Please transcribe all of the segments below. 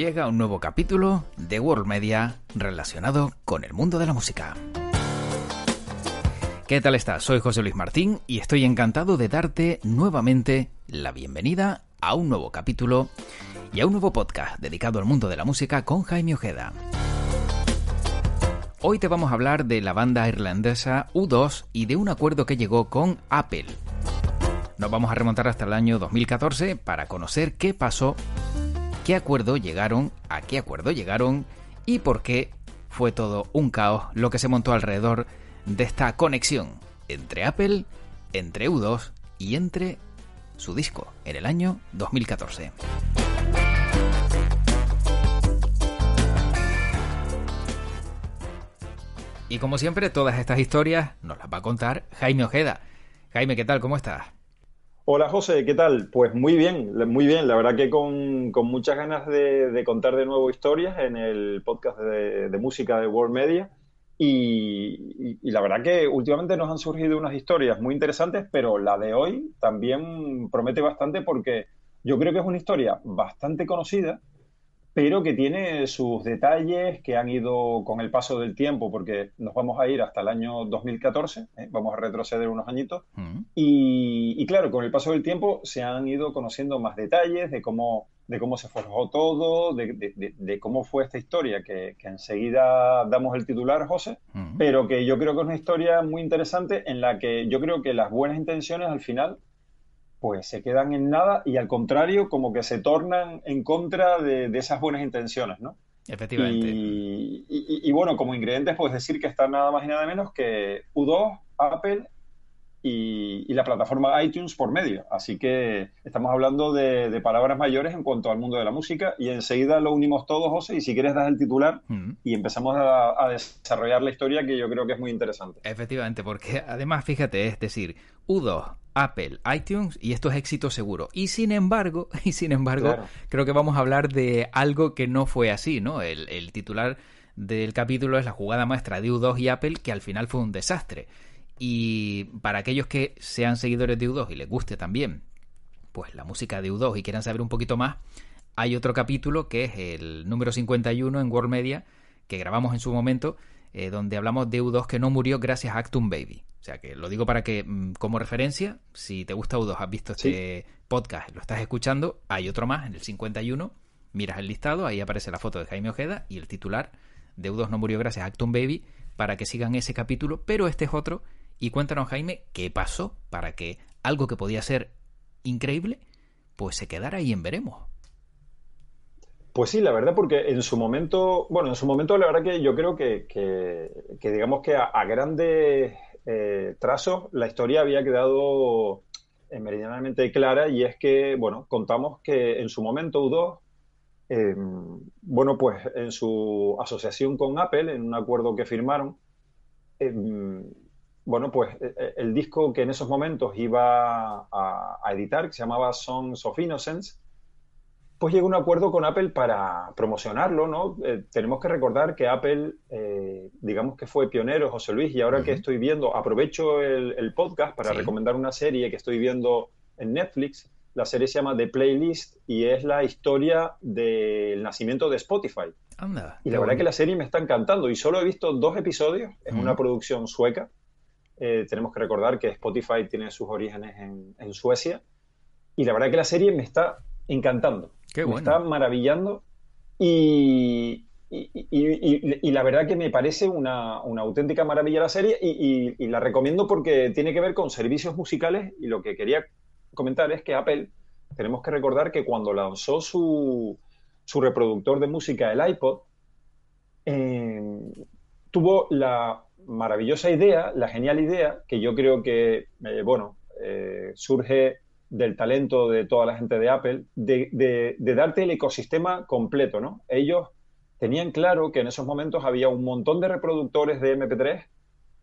llega un nuevo capítulo de World Media relacionado con el mundo de la música. ¿Qué tal estás? Soy José Luis Martín y estoy encantado de darte nuevamente la bienvenida a un nuevo capítulo y a un nuevo podcast dedicado al mundo de la música con Jaime Ojeda. Hoy te vamos a hablar de la banda irlandesa U2 y de un acuerdo que llegó con Apple. Nos vamos a remontar hasta el año 2014 para conocer qué pasó qué acuerdo llegaron, a qué acuerdo llegaron y por qué fue todo un caos lo que se montó alrededor de esta conexión entre Apple, entre U2 y entre su disco en el año 2014. Y como siempre, todas estas historias nos las va a contar Jaime Ojeda. Jaime, ¿qué tal? ¿Cómo estás? Hola José, ¿qué tal? Pues muy bien, muy bien. La verdad que con, muchas ganas de, contar de nuevo historias en el podcast de, música de World Media. Y, la verdad que últimamente nos han surgido unas historias muy interesantes, pero la de hoy también promete bastante porque yo creo que es una historia bastante conocida, pero que tiene sus detalles que han ido con el paso del tiempo, porque nos vamos a ir hasta el año 2014, ¿eh? vamos a retroceder unos añitos, mm. y, claro, con el paso del tiempo se han ido conociendo más detalles de cómo, de cómo se forjó todo, de, cómo fue esta historia, que, enseguida damos el titular, José, mm. pero que yo creo que es una historia muy interesante en la que yo creo que las buenas intenciones al final pues se quedan en nada y al contrario, como que se tornan en contra de, esas buenas intenciones, ¿no? Efectivamente. Y, bueno, como ingredientes puedes decir que está nada más y nada menos que U2, Apple y, la plataforma iTunes por medio. Así que estamos hablando de, palabras mayores en cuanto al mundo de la música y enseguida lo unimos todos, José, y si quieres das el titular mm. y empezamos a, desarrollar la historia que yo creo que es muy interesante. Efectivamente, porque además, fíjate, es decir, U2, Apple, iTunes y esto es éxito seguro. Y sin embargo, y sin embargo, creo que vamos a hablar de algo que no fue así, ¿no? El, el titular del capítulo es la jugada maestra de U2 y Apple, que al final fue un desastre. Y para aquellos que sean seguidores de U2 y les guste también, pues la música de U2 y quieran saber un poquito más, hay otro capítulo que es el número 51 en World Media, que grabamos en su momento, eh, donde hablamos de U2 que no murió gracias a Actum Baby. O sea que lo digo para que, mm, como referencia, si te gusta U2, has visto este podcast, lo estás escuchando, hay otro más en el 51, miras el listado, ahí aparece la foto de Jaime Ojeda y el titular de U2 no murió gracias a Actum Baby, para que sigan ese capítulo, pero este es otro y cuéntanos, Jaime, qué pasó para que algo que podía ser increíble, pues se quedara ahí en veremos. Pues sí, la verdad, porque en su momento, bueno, en su momento la verdad que yo creo que, que, digamos que a, grandes eh, trazos la historia había quedado eh, meridianamente clara y es que, bueno, contamos que en su momento U2, em, bueno, pues en su asociación con Apple, en un acuerdo que firmaron, em, bueno, pues eh, eh, el disco que en esos momentos iba a, editar, que se llamaba Songs of Innocence, pues llegó a un acuerdo con Apple para promocionarlo, ¿no? Eh, tenemos que recordar que Apple, digamos que fue pionero, José Luis, y ahora que estoy viendo, aprovecho el, podcast para recomendar una serie que estoy viendo en Netflix. La serie se llama The Playlist y es la historia del nacimiento de Spotify. Anda, y la verdad que la serie me está encantando y solo he visto dos episodios, es una producción sueca eh, tenemos que recordar que Spotify tiene sus orígenes en, Suecia. Y la verdad que la serie me está encantando. me está maravillando. Y, la verdad que me parece una, auténtica maravilla la serie. Y, la recomiendo porque tiene que ver con servicios musicales. Y lo que quería comentar es que Apple, tenemos que recordar que cuando lanzó su, reproductor de música, el iPod, eh, tuvo la maravillosa idea, la genial idea, que yo creo que, eh, bueno, eh, surge del talento de toda la gente de Apple, de, darte el ecosistema completo, ¿no? Ellos tenían claro que en esos momentos había un montón de reproductores de MP3,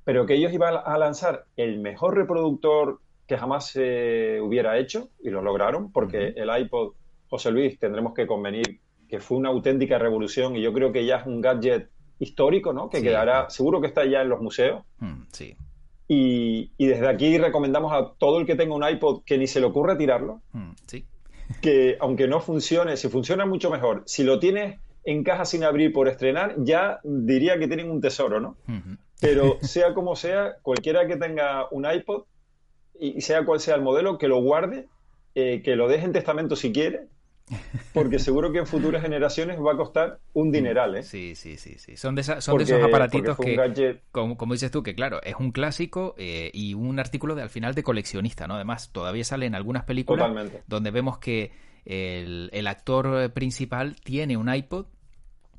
pero que ellos iban a lanzar el mejor reproductor que jamás se hubiera hecho, y lo lograron, porque el iPod, José Luis, tendremos que convenir que fue una auténtica revolución y yo creo que ya es un gadget histórico, ¿no? Que quedará, seguro que está ya en los museos. Mm, sí. Y, desde aquí recomendamos a todo el que tenga un iPod que ni se le ocurra tirarlo. Mm, sí. que aunque no funcione, si funciona mucho mejor, si lo tienes en caja sin abrir por estrenar, ya diría que tienen un tesoro, ¿no? Pero sea como sea, cualquiera que tenga un iPod y sea cual sea el modelo, que lo guarde, eh, que lo deje en testamento si quiere, porque seguro que en futuras generaciones va a costar un dineral, ¿eh? Sí, sí, sí, sí. Son de, son de esos aparatitos que, como, dices tú, que claro, es un clásico eh, y un artículo de, al final de coleccionista, ¿no? Además, todavía salen algunas películas donde vemos que el, el actor principal tiene un iPod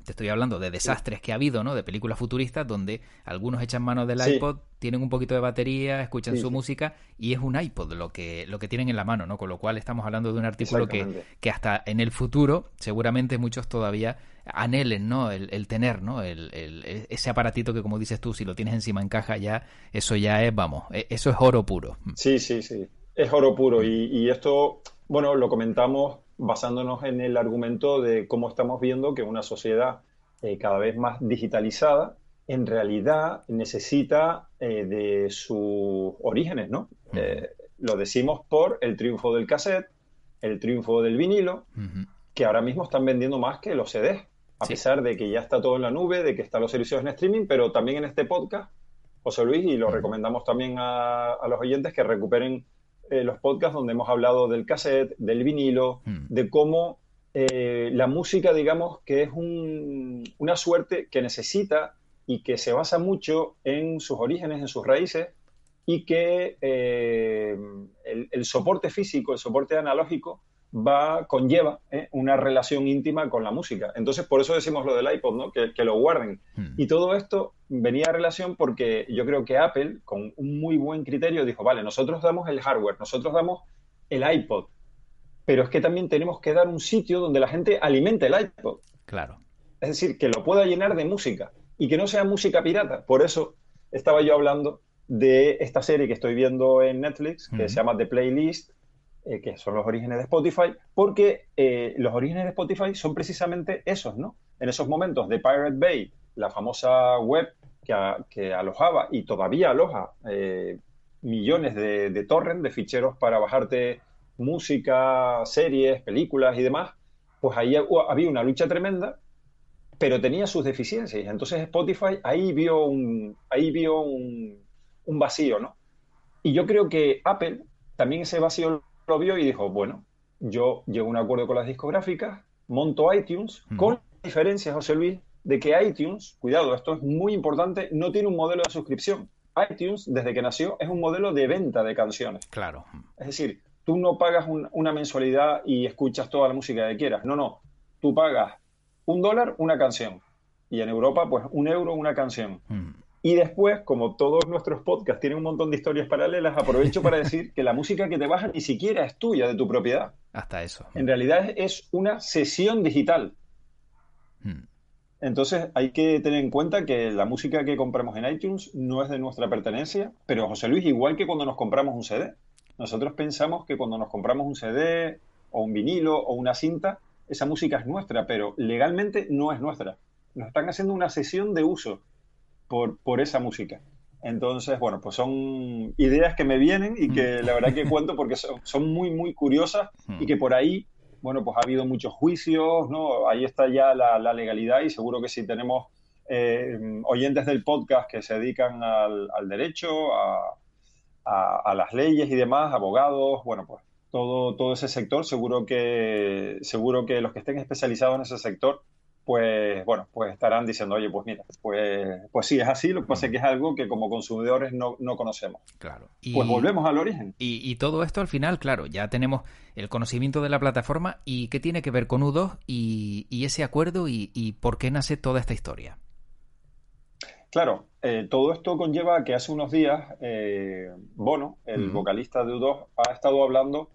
te estoy hablando de desastres que ha habido, ¿no? De películas futuristas donde algunos echan mano del iPod, tienen un poquito de batería, escuchan su música y es un iPod lo que, lo que tienen en la mano, ¿no? Con lo cual estamos hablando de un artículo que, que hasta en el futuro seguramente muchos todavía anhelen, ¿no? El, tener, ¿no? El, ese aparatito que, como dices tú, si lo tienes encima en caja ya, eso ya es, vamos, e, eso es oro puro. Sí, sí, sí. Es oro puro. Y, y esto, bueno, lo comentamos basándonos en el argumento de cómo estamos viendo que una sociedad eh, cada vez más digitalizada en realidad necesita eh, de sus orígenes, ¿no? Eh, lo decimos por el triunfo del cassette, el triunfo del vinilo, que ahora mismo están vendiendo más que los CDs, a pesar de que ya está todo en la nube, de que están los servicios en streaming, pero también en este podcast, José Luis, y lo recomendamos también a, a, los oyentes que recuperen eh, los podcasts donde hemos hablado del cassette, del vinilo, hmm. de cómo eh, la música, digamos, que es una suerte que necesita y que se basa mucho en sus orígenes, en sus raíces, y que eh, el, soporte físico, el soporte analógico, va, conlleva ¿eh? una relación íntima con la música. Entonces, por eso decimos lo del iPod, ¿no? que, lo guarden. Hmm. Y todo esto venía a relación porque yo creo que Apple, con un muy buen criterio, dijo, vale, nosotros damos el hardware, nosotros damos el iPod, pero es que también tenemos que dar un sitio donde la gente alimente el iPod. Claro. Es decir, que lo pueda llenar de música y que no sea música pirata. Por eso estaba yo hablando de esta serie que estoy viendo en Netflix, que hmm. se llama The Playlist, eh, que son los orígenes de Spotify, porque eh, los orígenes de Spotify son precisamente esos, ¿no? En esos momentos de Pirate Bay, la famosa web que, alojaba y todavía aloja eh, millones de, de torrents, de ficheros para bajarte música, series, películas y demás, pues ahí había una lucha tremenda, pero tenía sus deficiencias. Entonces Spotify ahí vio un, ahí vio un, un vacío, ¿no? Y yo creo que Apple también ese vacío lo vio y dijo, bueno, yo llego a un acuerdo con las discográficas, monto iTunes, con diferencias, José Luis, de que iTunes, cuidado, esto es muy importante, no tiene un modelo de suscripción. iTunes, desde que nació, es un modelo de venta de canciones. Claro. Es decir, tú no pagas una mensualidad y escuchas toda la música que quieras. No, no. Tú pagas un dólar, una canción. Y en Europa, pues un euro, una canción. Y después, como todos nuestros podcasts tienen un montón de historias paralelas, aprovecho para decir que la música que te baja ni siquiera es tuya, de tu propiedad. Hasta eso. En realidad es una sesión digital. Hmm. Entonces hay que tener en cuenta que la música que compramos en iTunes no es de nuestra pertenencia, pero José Luis, igual que cuando nos compramos un CD, nosotros pensamos que cuando nos compramos un CD o un vinilo o una cinta, esa música es nuestra, pero legalmente no es nuestra. Nos están haciendo una sesión de uso por, por esa música. Entonces, bueno, pues son ideas que me vienen y que la verdad que cuento porque son, muy, muy curiosas y que por ahí, bueno, pues ha habido muchos juicios, ¿no? Ahí está ya la, legalidad y seguro que si tenemos eh, oyentes del podcast que se dedican al, derecho, a, a, las leyes y demás, abogados, bueno, pues todo, todo ese sector, seguro que, seguro que los que estén especializados en ese sector pues bueno, pues estarán diciendo, oye, pues mira, pues, pues sí, es así, lo que pasa es que es algo que como consumidores no, conocemos. Claro. pues volvemos al origen. Y, todo esto al final, claro, ya tenemos el conocimiento de la plataforma y qué tiene que ver con U2 y, ese acuerdo y, por qué nace toda esta historia. Claro, eh, todo esto conlleva que hace unos días eh, Bono, el vocalista de U2, ha estado hablando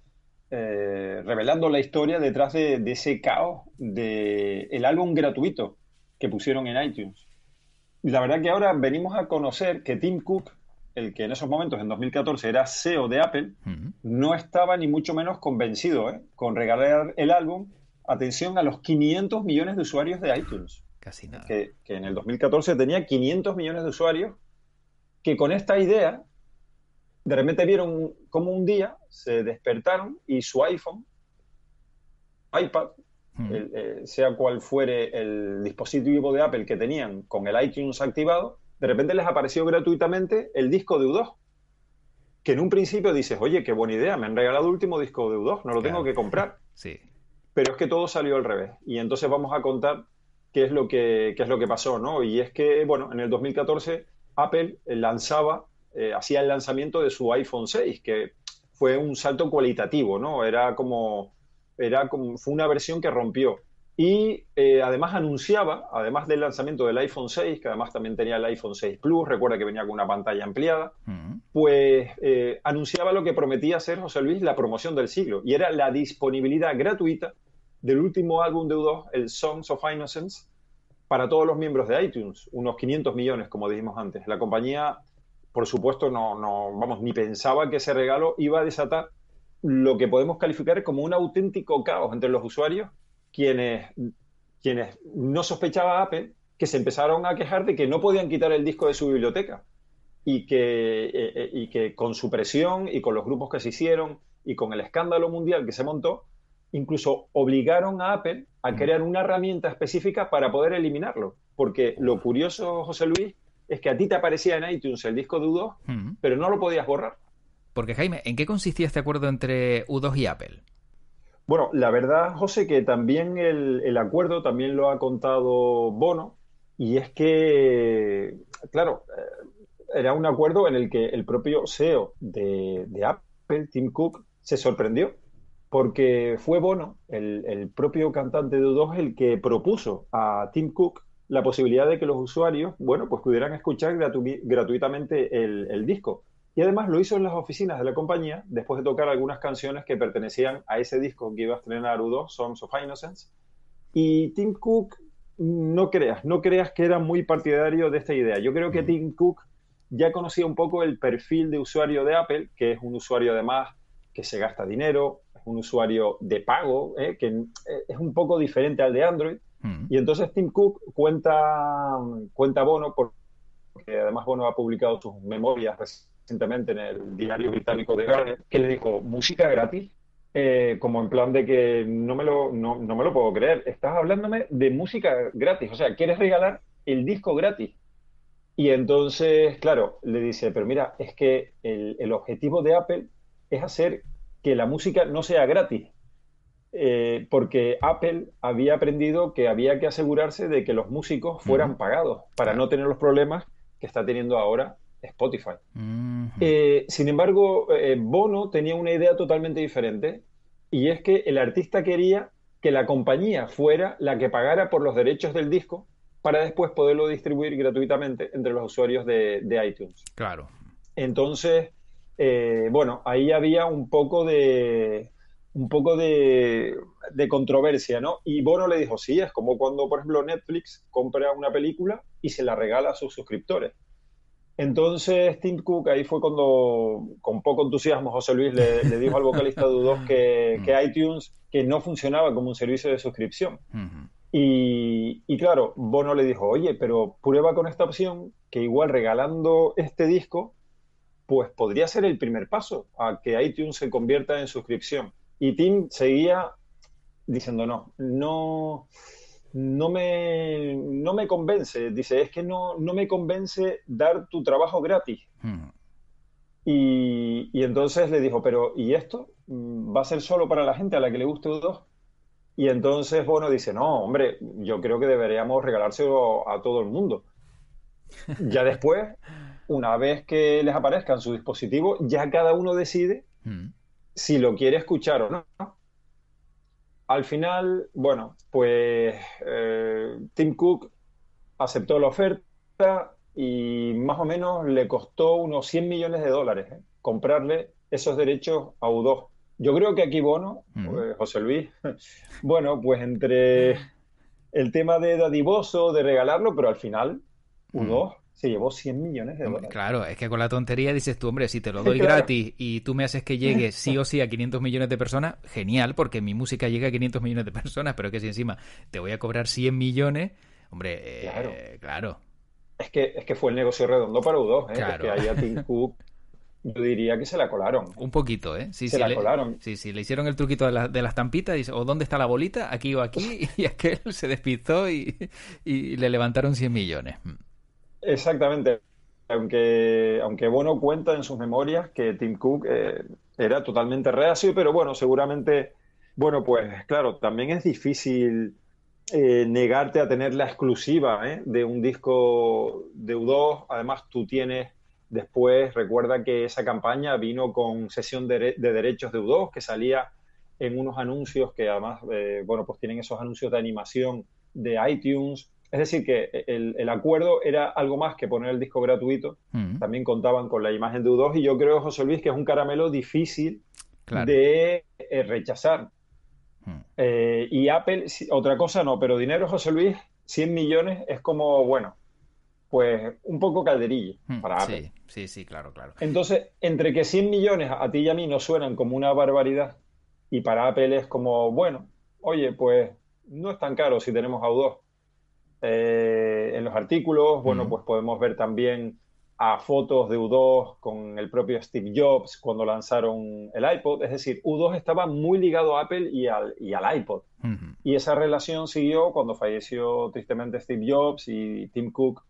eh, revelando la historia detrás de, ese caos del el álbum gratuito que pusieron en iTunes. Y la verdad que ahora venimos a conocer que Tim Cook, el que en esos momentos, en 2014, era CEO de Apple, no estaba ni mucho menos convencido ¿eh? con regalar el álbum, atención, a los 500 millones de usuarios de iTunes. Casi nada. Que, que en el 2014 tenía 500 millones de usuarios que con esta idea de repente vieron como un día se despertaron y su iPhone iPad, eh, sea cual fuere el dispositivo de Apple que tenían con el iTunes activado, de repente les apareció gratuitamente el disco de U2. Que en un principio dices, oye, qué buena idea, me han regalado el último disco de U2, no lo tengo que comprar. Sí. Pero es que todo salió al revés. Y entonces vamos a contar qué es lo que, es lo que pasó, ¿no? Y es que, bueno, en el 2014 Apple lanzaba, eh, hacía el lanzamiento de su iPhone 6, que fue un salto cualitativo, ¿no? Era como, era como, fue una versión que rompió. Y eh, además anunciaba, además del lanzamiento del iPhone 6, que además también tenía el iPhone 6 Plus, recuerda que venía con una pantalla ampliada, pues eh, anunciaba lo que prometía ser José Luis la promoción del siglo, y era la disponibilidad gratuita del último álbum de U2, el Songs of Innocence, para todos los miembros de iTunes, unos 500 millones, como dijimos antes. La compañía, por supuesto, no, no, vamos, ni pensaba que ese regalo iba a desatar lo que podemos calificar como un auténtico caos entre los usuarios quienes, quienes no sospechaba Apple que se empezaron a quejar de que no podían quitar el disco de su biblioteca y que, eh, eh, y que con su presión y con los grupos que se hicieron y con el escándalo mundial que se montó, incluso obligaron a Apple a mm. crear una herramienta específica para poder eliminarlo. Porque lo curioso, José Luis, es que a ti te aparecía en iTunes el disco de U2, mm. pero no lo podías borrar. Porque Jaime, ¿en qué consistía este acuerdo entre U2 y Apple? Bueno, la verdad, José, que también el, acuerdo también lo ha contado Bono, y es que, claro, eh, era un acuerdo en el que el propio CEO de, Apple, Tim Cook, se sorprendió, porque fue Bono, el, propio cantante de U2, el que propuso a Tim Cook la posibilidad de que los usuarios, bueno, pues pudieran escuchar gratuitamente el disco. Y además lo hizo en las oficinas de la compañía después de tocar algunas canciones que pertenecían a ese disco que iba a estrenar U2, Songs of Innocence. Y Tim Cook, no creas, no creas que era muy partidario de esta idea. Yo creo que Tim Cook ya conocía un poco el perfil de usuario de Apple, que es un usuario además que se gasta dinero, es un usuario de pago, ¿eh? que eh, es un poco diferente al de Android. Y entonces Tim Cook cuenta, cuenta Bono, porque además Bono ha publicado sus memorias recientemente en el diario británico de Guardian, que le dijo, música gratis, eh, como en plan de que no me, lo, no, me lo puedo creer, estás hablándome de música gratis, o sea, quieres regalar el disco gratis. Y entonces, claro, le dice, pero mira, es que el, el objetivo de Apple es hacer que la música no sea gratis, eh, porque Apple había aprendido que había que asegurarse de que los músicos fueran pagados para no tener los problemas que está teniendo ahora Spotify. Eh, sin embargo, eh, Bono tenía una idea totalmente diferente y es que el artista quería que la compañía fuera la que pagara por los derechos del disco para después poderlo distribuir gratuitamente entre los usuarios de, iTunes. Claro. Entonces, bueno, ahí había un poco de un poco de, de, controversia, ¿no? Y Bono le dijo, sí, es como cuando, por ejemplo, Netflix compra una película y se la regala a sus suscriptores. Entonces Tim Cook ahí fue cuando, con poco entusiasmo, José Luis le, dijo al vocalista U2 que, que, iTunes que no funcionaba como un servicio de suscripción. y, y, claro, Bono le dijo, oye, pero prueba con esta opción que igual regalando este disco, pues podría ser el primer paso a que iTunes se convierta en suscripción. Y Tim seguía diciendo, no, no no me, no me convence. Dice, es que no, no me convence dar tu trabajo gratis. Hmm. Y, y, entonces le dijo, pero ¿y esto? ¿Va a ser solo para la gente a la que le guste U2? Y entonces, bueno, dice, no, hombre, yo creo que deberíamos regalárselo a todo el mundo. Ya después, una vez que les aparezca en su dispositivo, ya cada uno decide hmm. Si lo quiere escuchar o no. Al final, bueno, pues eh, Tim Cook aceptó la oferta y más o menos le costó unos 100 millones de dólares ¿eh? comprarle esos derechos a U2. Yo creo que aquí Bono, eh, José Luis, bueno, pues entre el tema de dadivoso, de regalarlo, pero al final U2 se llevó 100 millones de dólares. Claro, es que con la tontería dices tú, hombre, si te lo doy gratis y tú me haces que llegue sí o sí a 500 millones de personas, genial, porque mi música llega a 500 millones de personas, pero que si encima te voy a cobrar 100 millones, hombre, eh, claro. Es que, es que fue el negocio redondo para U2, ¿eh? Claro. que haya Tim Cook yo diría que se la colaron. Un poquito, ¿eh? Sí, se la colaron. Sí, sí, le hicieron el truquito de, de las tampitas, dice, o ¿dónde está la bolita? Aquí o aquí, y aquel se despistó y, le levantaron 100 millones. Exactamente. Aunque, aunque Bono cuenta en sus memorias que Tim Cook eh, era totalmente reacio, pero bueno, seguramente, bueno, pues claro, también es difícil eh, negarte a tener la exclusiva ¿eh? de un disco de U2. Además, tú tienes después, recuerda que esa campaña vino con sesión de, derechos de U2 que salía en unos anuncios que además, eh, bueno, pues tienen esos anuncios de animación de iTunes. Es decir, que el, acuerdo era algo más que poner el disco gratuito. Mm. También contaban con la imagen de U2 y yo creo, José Luis, que es un caramelo difícil de rechazar. Hmm. Eh, y Apple, otra cosa no, pero dinero, José Luis, 100 millones es como, bueno, pues un poco calderillo hmm, para Apple. Sí, sí, sí, claro, claro. Entonces, entre que 100 millones a ti y a mí nos suenan como una barbaridad y para Apple es como, bueno, oye, pues no es tan caro si tenemos A2. Eh, en los artículos, bueno, hmm. pues podemos ver también a fotos de U2 con el propio Steve Jobs cuando lanzaron el iPod. Es decir, U2 estaba muy ligado a Apple y al, y al iPod. Y esa relación siguió cuando falleció tristemente Steve Jobs y Tim Cook,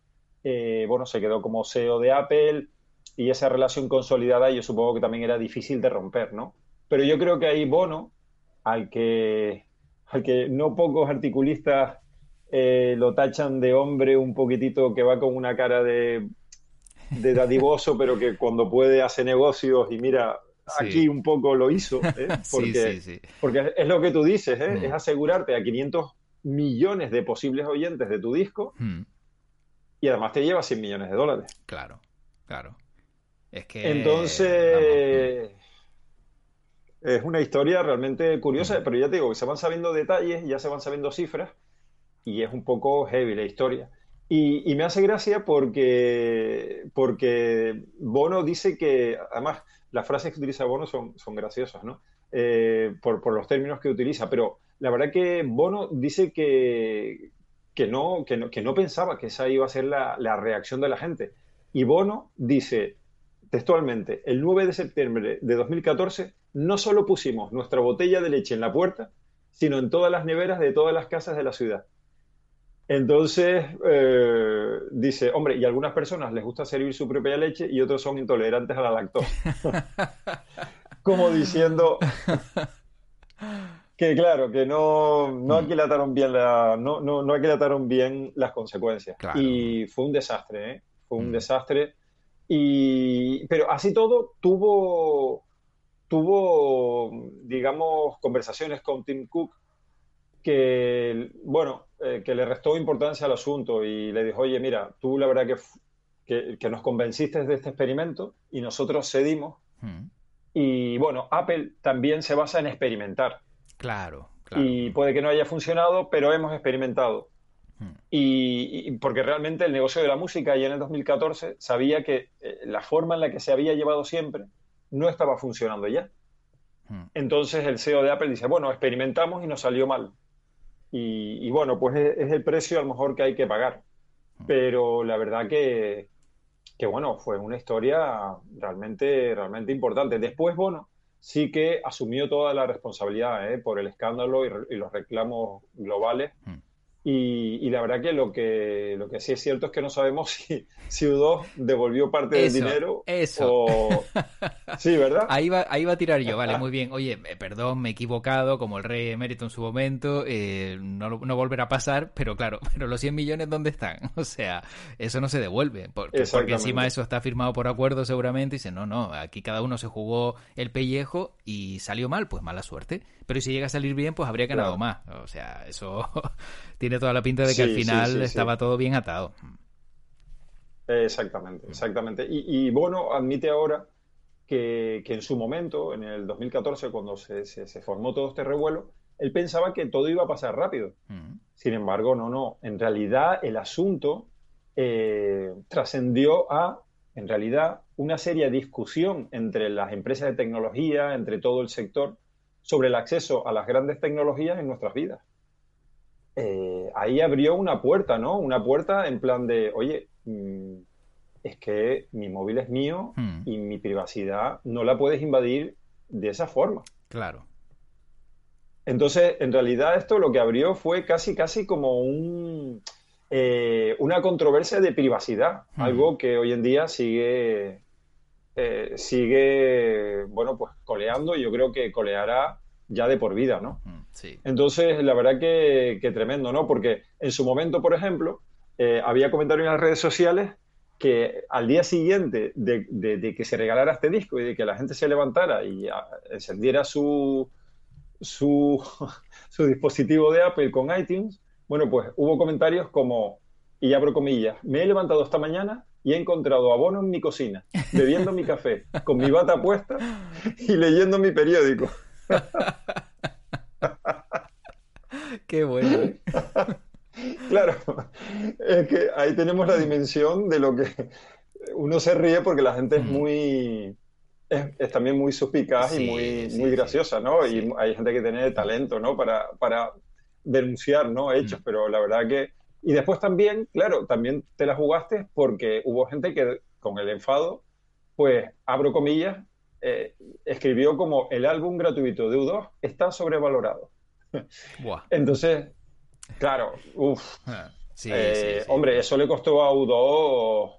eh, bueno, se quedó como CEO de Apple y esa relación consolidada yo supongo que también era difícil de romper, ¿no? Pero yo creo que hay Bono, al que, al que no pocos articulistas eh, lo tachan de hombre un poquitito que va con una cara de de dadivoso, pero que cuando puede hace negocios y mira, aquí un poco lo hizo, ¿eh? porque, porque es lo que tú dices, ¿eh? mm. es asegurarte a 500 millones de posibles oyentes de tu disco mm. y además te lleva 100 millones de dólares. Claro, claro. Es que... Entonces... Mm. Es una historia realmente curiosa, pero ya te digo que se van sabiendo detalles, ya se van sabiendo cifras y es un poco heavy la historia. Y, me hace gracia porque, porque Bono dice que, además, las frases que utiliza Bono son, son graciosas, ¿no? Eh, por, los términos que utiliza, pero la verdad que Bono dice que, que, no, que, no, que no pensaba que esa iba a ser la, la reacción de la gente. Y Bono dice textualmente, el 9 de septiembre de 2014 no solo pusimos nuestra botella de leche en la puerta, sino en todas las neveras de todas las casas de la ciudad. Entonces, eh, dice, hombre, y a algunas personas les gusta servir su propia leche y otros son intolerantes a la lactosa. Como diciendo que claro, que no, no mm. aquilataron bien la, no, no, no aquilataron bien las consecuencias. Y fue un desastre, ¿eh? Fue un mm. desastre. Y, pero así todo tuvo, tuvo, digamos, conversaciones con Tim Cook que, bueno, eh, que le restó importancia al asunto y le dijo, oye, mira, tú la verdad que, que, nos convenciste de este experimento y nosotros cedimos. Hmm. Y bueno, Apple también se basa en experimentar. Claro, claro. Y puede que no haya funcionado, pero hemos experimentado. Hmm. Y, porque realmente el negocio de la música ya en el 2014 sabía que eh, la forma en la que se había llevado siempre no estaba funcionando ya. Hmm. Entonces el CEO de Apple dice, bueno, experimentamos y nos salió mal. Y, bueno, pues es, el precio a lo mejor que hay que pagar. Mm. Pero la verdad que, que bueno, fue una historia realmente, realmente importante. Después, bueno, sí que asumió toda la responsabilidad ¿eh? por el escándalo y, los reclamos globales. Mm. Y, la verdad que lo que lo que sí es cierto es que no sabemos si, si U2 devolvió parte del dinero eso. Sí, ¿verdad? Ahí va, ahí va a tirar yo, vale, muy bien. Oye, eh, perdón, me he equivocado, como el rey emérito en su momento, eh, no, no volverá a pasar, pero claro, pero los 100 millones, ¿dónde están? O sea, eso no se devuelve, porque, porque encima eso está firmado por acuerdo seguramente y dice, no, no, aquí cada uno se jugó el pellejo y salió mal, pues mala suerte. Pero si llega a salir bien, pues habría ganado más. O sea, eso tiene toda la pinta de que al final estaba todo bien atado. Exactamente, exactamente. Y, Bono admite ahora que, en su momento, en el 2014, cuando se, formó todo este revuelo, él pensaba que todo iba a pasar rápido. Sin embargo, no, no. En realidad, el asunto eh, trascendió a, en realidad, una seria discusión entre las empresas de tecnología, entre todo el sector, sobre el acceso a las grandes tecnologías en nuestras vidas. Eh, ahí abrió una puerta, ¿no? Una puerta en plan de, oye, mm, es que mi móvil es mío hmm. y mi privacidad no la puedes invadir de esa forma. Claro. Entonces, en realidad esto lo que abrió fue casi, casi como un, eh, una controversia de privacidad, hmm. algo que hoy en día sigue, eh, sigue, bueno, pues coleando y yo creo que coleará ya de por vida, ¿no? Hmm, sí. Entonces, la verdad que, que, tremendo, ¿no? Porque en su momento, por ejemplo, eh, había comentarios en las redes sociales que al día siguiente de, que se regalara este disco y de que la gente se levantara y encendiera su, su, su, dispositivo de Apple con iTunes, bueno, pues hubo comentarios como, y abro comillas, me he levantado esta mañana y he encontrado abono en mi cocina, bebiendo mi café, con mi bata puesta y leyendo mi periódico. Qué bueno. Claro, es que ahí tenemos la dimensión de lo que uno se ríe porque la gente es muy, es, también muy suspicaz y muy, muy graciosa, ¿no? Y hay gente que tiene talento, ¿no? Para, para denunciar, ¿no? Hechos, pero la verdad que... Y después también, claro, también te la jugaste porque hubo gente que con el enfado, pues, abro comillas, eh, escribió como el álbum gratuito de U2 está sobrevalorado. Entonces, Claro, uff. Ah, eh, hombre, eso le costó a Udo.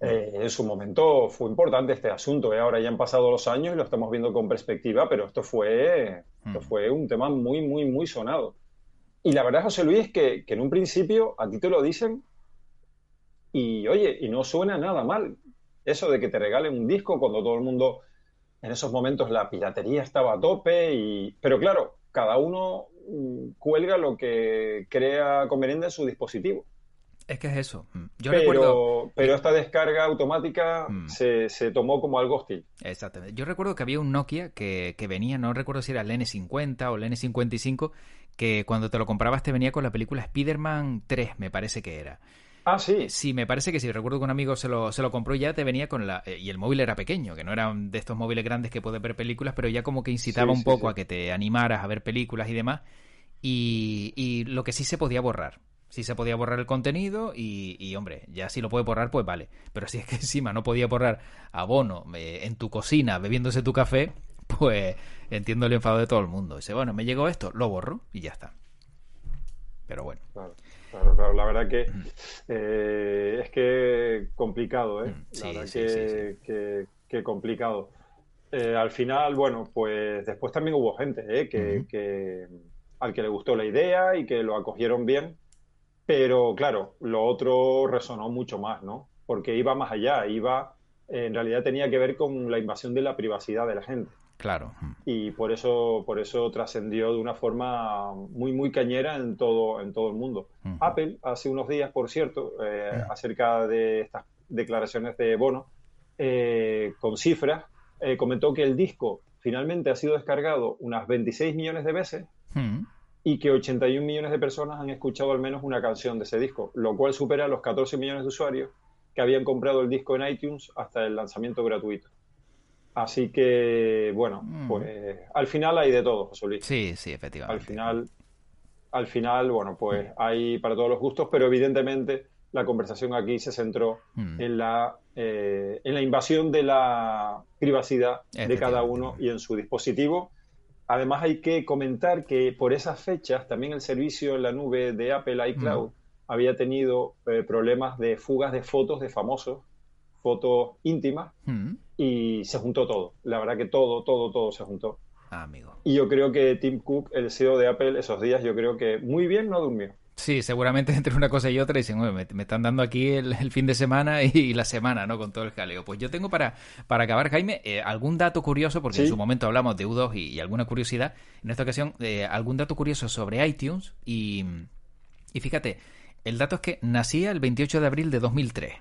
Eh, en su momento fue importante este asunto. ¿eh? Ahora ya han pasado los años y lo estamos viendo con perspectiva, pero esto fue, esto hmm. fue un tema muy, muy, muy sonado. Y la verdad, José Luis, que, que en un principio a ti te lo dicen y oye, y no suena nada mal. Eso de que te regalen un disco cuando todo el mundo, en esos momentos la piratería estaba a tope, y... pero claro, cada uno Mm, cuelga lo que crea conveniente en su dispositivo. Es que es eso. Mm. Yo pero, recuerdo. Pero esta descarga automática mm. se, tomó como algo hostil. Exactamente. Yo recuerdo que había un Nokia que, venía, no recuerdo si era el N50 o el N55, que cuando te lo comprabas te venía con la película Spider-Man 3, me parece que era. Ah, sí. Sí, me parece que sí. Recuerdo que un amigo se lo, se lo compró y ya te venía con la. Eh, y el móvil era pequeño, que no era de estos móviles grandes que puedes ver películas, pero ya como que incitaba un poco a que te animaras a ver películas y demás. Y, y, lo que sí se podía borrar. Sí se podía borrar el contenido y, y, hombre, ya si lo puede borrar, pues vale. Pero si es que encima no podía borrar abono eh, en tu cocina bebiéndose tu café, pues entiendo el enfado de todo el mundo. Dice, bueno, me llegó esto, lo borro y ya está. Pero bueno. Claro, claro, La verdad que eh, es que complicado, ¿eh? La verdad que, que, complicado. Eh, al final, bueno, pues después también hubo gente ¿eh? que, al que le gustó la idea y que lo acogieron bien, pero claro, lo otro resonó mucho más, ¿no? Porque iba más allá, iba, en realidad tenía que ver con la invasión de la privacidad de la gente. Claro. Y por eso, por eso trascendió de una forma muy, muy cañera en todo, en todo el mundo. Apple, hace unos días, por cierto, eh, acerca de estas declaraciones de Bono, eh, con cifras, eh, comentó que el disco finalmente ha sido descargado unas 26 millones de veces y que 81 millones de personas han escuchado al menos una canción de ese disco, lo cual supera los 14 millones de usuarios que habían comprado el disco en iTunes hasta el lanzamiento gratuito. Así que, bueno, mm. pues al final hay de todo, José Luis. Sí, sí, efectivamente. Al final, al final, bueno, pues hay para todos los gustos, pero evidentemente la conversación aquí se centró mm. en, la, eh, en la invasión de la privacidad de cada uno y en su dispositivo. Además hay que comentar que por esas fechas también el servicio en la nube de Apple iCloud mm. había tenido eh, problemas de fugas de fotos de famosos, fotos íntimas, y se juntó todo. La verdad que todo, todo, todo se juntó. Ah, amigo. Y yo creo que Tim Cook, el CEO de Apple, esos días, yo creo que muy bien no durmió. Sí, seguramente entre una cosa y otra dicen, me, me están dando aquí el, fin de semana y, la semana, ¿no? Con todo el jaleo. Pues yo tengo para, para acabar, Jaime, eh, algún dato curioso, porque en su momento hablamos de U2 y, alguna curiosidad. En esta ocasión, eh, algún dato curioso sobre iTunes. Y, y fíjate, el dato es que nacía el 28 de abril de 2003.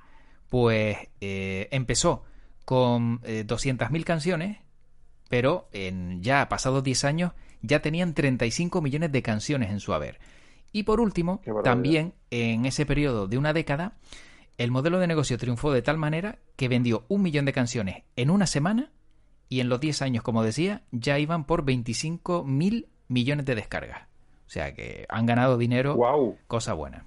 Pues eh, empezó con 200.000 eh, canciones, pero en ya pasados 10 años ya tenían 35 millones de canciones en su haber. Y por último, también en ese periodo de una década, el modelo de negocio triunfó de tal manera que vendió un millón de canciones en una semana y en los 10 años, como decía, ya iban por 25 mil millones de descargas. O sea que han ganado dinero, cosa buena.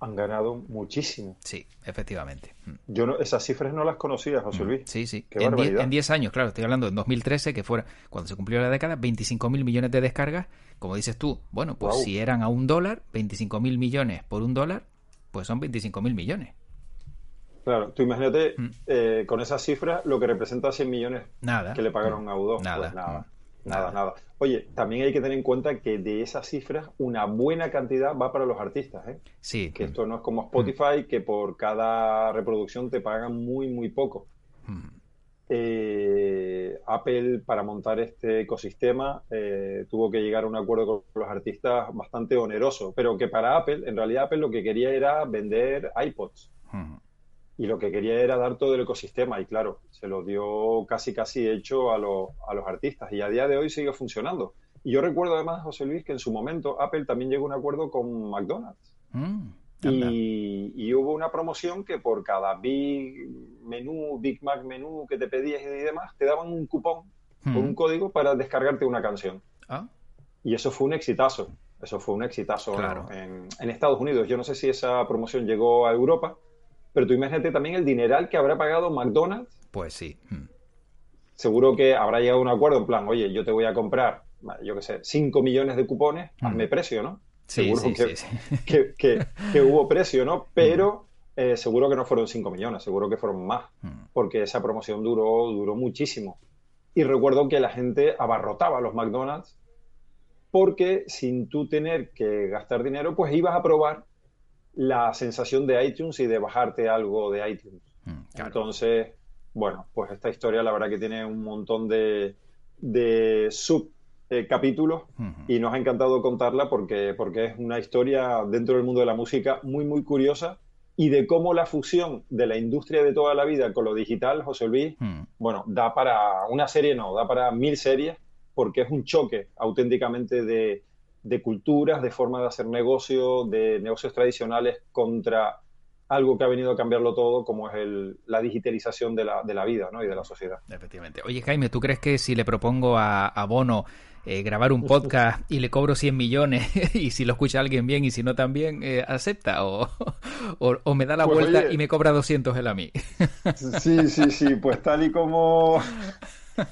Han ganado muchísimo. Sí, efectivamente. Mm. Yo no, esas cifras no las conocía, José mm, Luis. Sí, sí. en 10 años, claro, estoy hablando en 2013, que fuera cuando se cumplió la década, 25.000 millones de descargas. Como dices tú, bueno, pues si eran a un dólar, 25.000 millones por un dólar, pues son 25.000 millones. Claro, tú imagínate mm. eh, con esas cifras lo que representa 100 millones nada. que le pagaron a U2. Nada. Pues nada. Nada, nada. Oye, también hay que tener en cuenta que de esas cifras una buena cantidad va para los artistas, ¿eh? Sí. Que esto no es como Spotify, que por cada reproducción te pagan muy, muy poco. Hmm. Eh, Apple, para montar este ecosistema, eh, tuvo que llegar a un acuerdo con los artistas bastante oneroso, pero que para Apple, en realidad Apple lo que quería era vender iPods. Hmm y lo que quería era dar todo el ecosistema y claro, se lo dio casi casi hecho a, a los artistas y a día de hoy sigue funcionando. Y yo recuerdo además, José Luis, que en su momento Apple también llegó a un acuerdo con McDonald's. Mm, y, hubo una promoción que por cada Big menú, Big Mac menú que te pedías y demás, te daban un cupón con un mm. código para descargarte una canción. Ah. Y eso fue un exitazo. Eso fue un exitazo en, en Estados Unidos. Yo no sé si esa promoción llegó a Europa, pero tú imagínate también el dineral que habrá pagado McDonald's. Pues sí. Hmm. Seguro que habrá llegado a un acuerdo en plan, oye, yo te voy a comprar, yo qué sé, 5 millones de cupones, hmm. hazme precio, ¿no? Seguro que, que, hubo precio, ¿no? Pero hmm. eh, seguro que no fueron 5 millones, seguro que fueron más, porque esa promoción duró, duró muchísimo. Y recuerdo que la gente abarrotaba los McDonald's porque sin tú tener que gastar dinero, pues ibas a probar la sensación de iTunes y de bajarte algo de iTunes. Mm, Entonces, bueno, pues esta historia la verdad que tiene un montón de, de sub eh, capítulos y nos ha encantado contarla porque, porque es una historia dentro del mundo de la música muy, muy curiosa y de cómo la fusión de la industria de toda la vida con lo digital, José Luis, mm. bueno, da para una serie, no, da para mil series porque es un choque auténticamente de, de culturas, de forma de hacer negocio, de negocios tradicionales contra algo que ha venido a cambiarlo todo, como es el, la digitalización de la, de la vida ¿no? y de la sociedad. Efectivamente. Oye, Jaime, ¿tú crees que si le propongo a, Bono eh, grabar un podcast y le cobro 100 millones y si lo escucha alguien bien y si no también, eh, acepta o, o, me da la pues vuelta y me cobra 200 él a mí? Sí, sí, sí, pues tal y como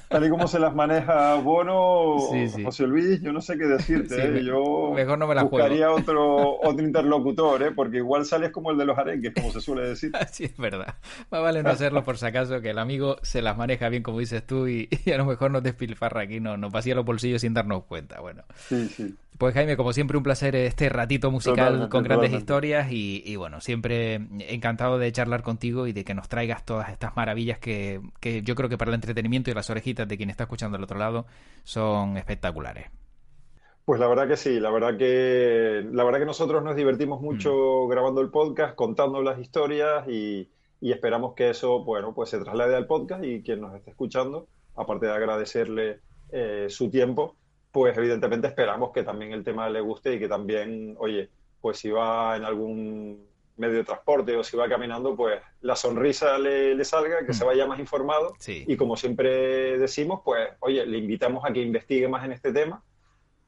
tal y como se las maneja Bono, José Luis, yo no sé qué decirte. ¿eh? Yo mejor no me la buscaría otro, otro interlocutor, ¿eh? porque igual sales como el de los arenques, como se suele decir. Sí, es verdad. Más vale no hacerlo por si acaso, que el amigo se las maneja bien, como dices tú, y, a lo mejor nos despilfarra aquí, no, nos vacía los bolsillos sin darnos cuenta. Bueno. Sí, sí. Pues Jaime, como siempre, un placer este ratito musical con grandes historias y, bueno, siempre encantado de charlar contigo y de que nos traigas todas estas maravillas que, que yo creo que para el entretenimiento y las orejitas de quien está escuchando al otro lado son espectaculares. Pues la verdad que sí, la verdad que la verdad que nosotros nos divertimos mucho mm. grabando el podcast, contando las historias y, esperamos que eso, bueno, pues se traslade al podcast y quien nos esté escuchando, aparte de agradecerle eh, su tiempo, pues evidentemente esperamos que también el tema le guste y que también, oye, pues si va en algún medio de transporte o si va caminando, pues la sonrisa le, salga, que se mm. vaya más informado. Y como siempre decimos, pues, oye, le invitamos a que investigue más en este tema.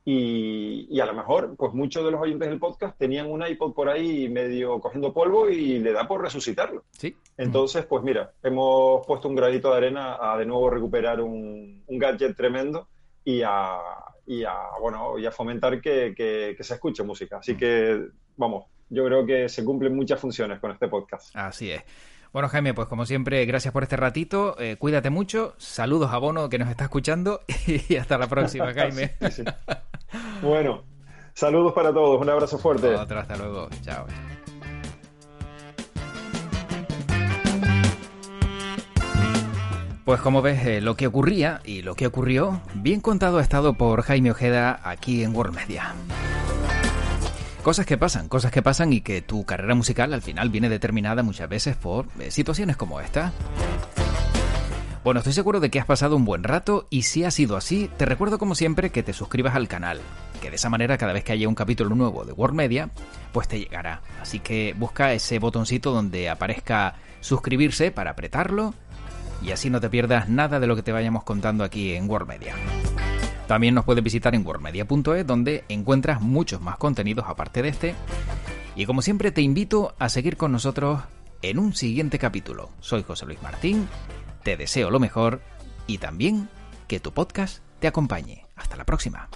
Y, a lo mejor, pues muchos de los oyentes del podcast tenían un iPod por ahí medio cogiendo polvo y le da por resucitarlo. Sí. Entonces, pues mira, hemos puesto un granito de arena a de nuevo recuperar un, un gadget tremendo y a, y a, bueno, y a fomentar que, se escuche música. Así que, vamos, yo creo que se cumplen muchas funciones con este podcast. Así es. Bueno, Jaime, pues como siempre, gracias por este ratito. Eh, cuídate mucho. Saludos a Bono que nos está escuchando y hasta la próxima, Jaime. Bueno, saludos para todos. Un abrazo fuerte. Hasta luego. Chao. Pues como ves, eh, lo que ocurría y lo que ocurrió, bien contado ha estado por Jaime Ojeda aquí en World Media. Cosas que pasan, cosas que pasan y que tu carrera musical al final viene determinada muchas veces por eh, situaciones como esta. Bueno, estoy seguro de que has pasado un buen rato y si ha sido así, te recuerdo como siempre que te suscribas al canal, que de esa manera cada vez que haya un capítulo nuevo de World Media, pues te llegará. Así que busca ese botoncito donde aparezca suscribirse para apretarlo y así no te pierdas nada de lo que te vayamos contando aquí en World Media. También nos puedes visitar en worldmedia.es donde encuentras muchos más contenidos aparte de este. Y como siempre te invito a seguir con nosotros en un siguiente capítulo. Soy José Luis Martín, te deseo lo mejor y también que tu podcast te acompañe. Hasta la próxima.